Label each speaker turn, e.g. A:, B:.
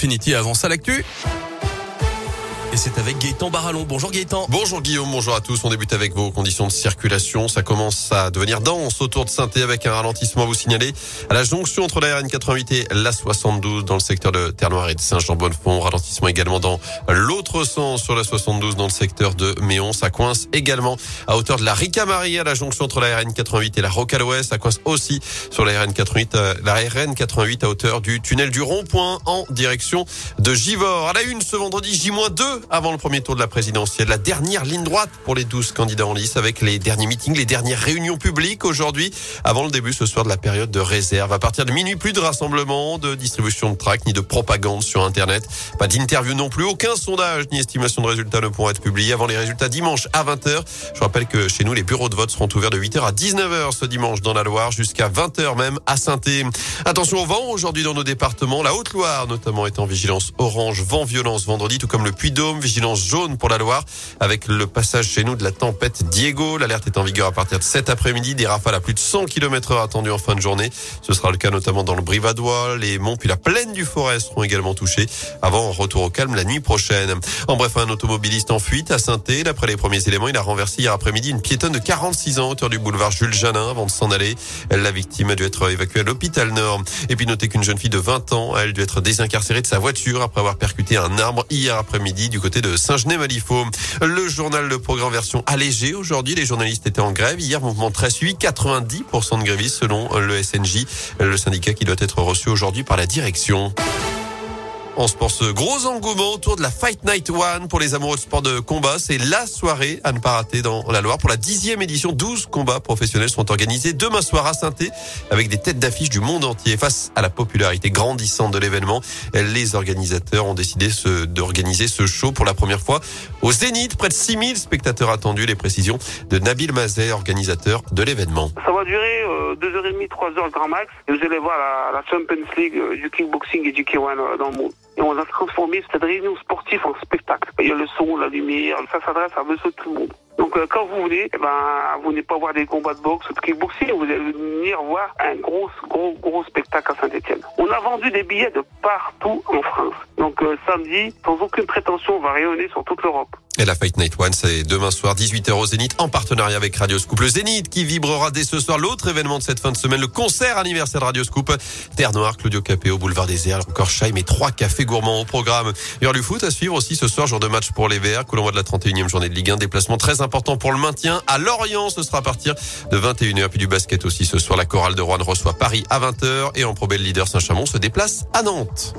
A: Infinity avance à l'actu. Et c'est avec Gaëtan Barallon. Bonjour Gaëtan.
B: Bonjour Guillaume, bonjour à tous. On débute avec vos conditions de circulation. Ça commence à devenir dense autour de saint avec un ralentissement à vous signaler à la jonction entre la RN88 et la 72 dans le secteur de Terre-Noire et de Saint-Jean-Bonnefond. Ralentissement également dans l'autre sens sur la 72 dans le secteur de Méon. Ça coince également à hauteur de la Ricamarie à la jonction entre la RN88 et la Rocaloès. Ça coince aussi sur la RN88, euh, la RN88 à hauteur du tunnel du rond-point en direction de Givors. À la une ce vendredi J-2 avant le premier tour de la présidentielle. La dernière ligne droite pour les 12 candidats en lice avec les derniers meetings, les dernières réunions publiques aujourd'hui avant le début ce soir de la période de réserve. À partir de minuit, plus de rassemblements, de distribution de tracts ni de propagande sur Internet. Pas d'interview non plus. Aucun sondage ni estimation de résultats ne pourront être publiés avant les résultats dimanche à 20h. Je rappelle que chez nous, les bureaux de vote seront ouverts de 8h à 19h ce dimanche dans la Loire jusqu'à 20h même à saint Attention au vent aujourd'hui dans nos départements. La Haute-Loire notamment est en vigilance orange, vent violence vendredi, tout comme le Vigilance jaune pour la Loire avec le passage chez nous de la tempête Diego. L'alerte est en vigueur à partir de cet après-midi. Des rafales à plus de 100 km heure attendues en fin de journée. Ce sera le cas notamment dans le Brivadois. Les monts puis la plaine du Forêt seront également touchés avant un retour au calme la nuit prochaine. En bref, un automobiliste en fuite à saint D'après les premiers éléments, il a renversé hier après-midi une piétonne de 46 ans hauteur du boulevard Jules Janin avant de s'en aller. La victime a dû être évacuée à l'hôpital Nord. Et puis notez qu'une jeune fille de 20 ans a elle dû être désincarcérée de sa voiture après avoir percuté un arbre hier après-midi du côté de Saint-Genès-Malifaux. Le journal Le Programme version allégée. Aujourd'hui, les journalistes étaient en grève. Hier, mouvement très suivi. 90% de grévistes selon le SNJ, le syndicat qui doit être reçu aujourd'hui par la direction. On se pense gros engouement autour de la Fight Night One pour les amoureux de sport de combat. C'est la soirée à ne pas rater dans la Loire. Pour la dixième édition, 12 combats professionnels sont organisés demain soir à saint avec des têtes d'affiche du monde entier. Face à la popularité grandissante de l'événement, les organisateurs ont décidé d'organiser ce show pour la première fois au Zénith. Près de 6000 spectateurs attendus. Les précisions de Nabil Mazet, organisateur de l'événement.
C: Ça va durer 2h30, 3h le grand max. Et vous allez voir la, la Champions League euh, du kickboxing et du K1 euh, dans le monde. Et on a transformé cette réunion sportive en spectacle. Il y a le son, la lumière, ça s'adresse à monsieur tout le monde. Donc euh, quand vous venez, eh ben, vous n'allez pas voir des combats de boxe ou de kickboxing, vous allez venir voir un gros, gros, gros spectacle à Saint-Etienne. On a vendu des billets de partout en France. Donc samedi, sans aucune prétention, on va rayonner sur toute l'Europe.
B: Et la Fight Night One, c'est demain soir, 18h au Zénith, en partenariat avec Radio Scoop. Le Zénith qui vibrera dès ce soir. L'autre événement de cette fin de semaine, le concert anniversaire de Radio Scoop. Terre Noire, Claudio Capéo, Boulevard des Airs, encore Chaim et trois cafés gourmands au programme. Du foot à suivre aussi ce soir, jour de match pour les Verts. Coulombois de la 31e journée de Ligue 1. Déplacement très important pour le maintien. À Lorient, ce sera à partir de 21h. Puis du basket aussi ce soir. La chorale de Rouen reçoit Paris à 20h. Et en le leader Saint-Chamond se déplace à Nantes.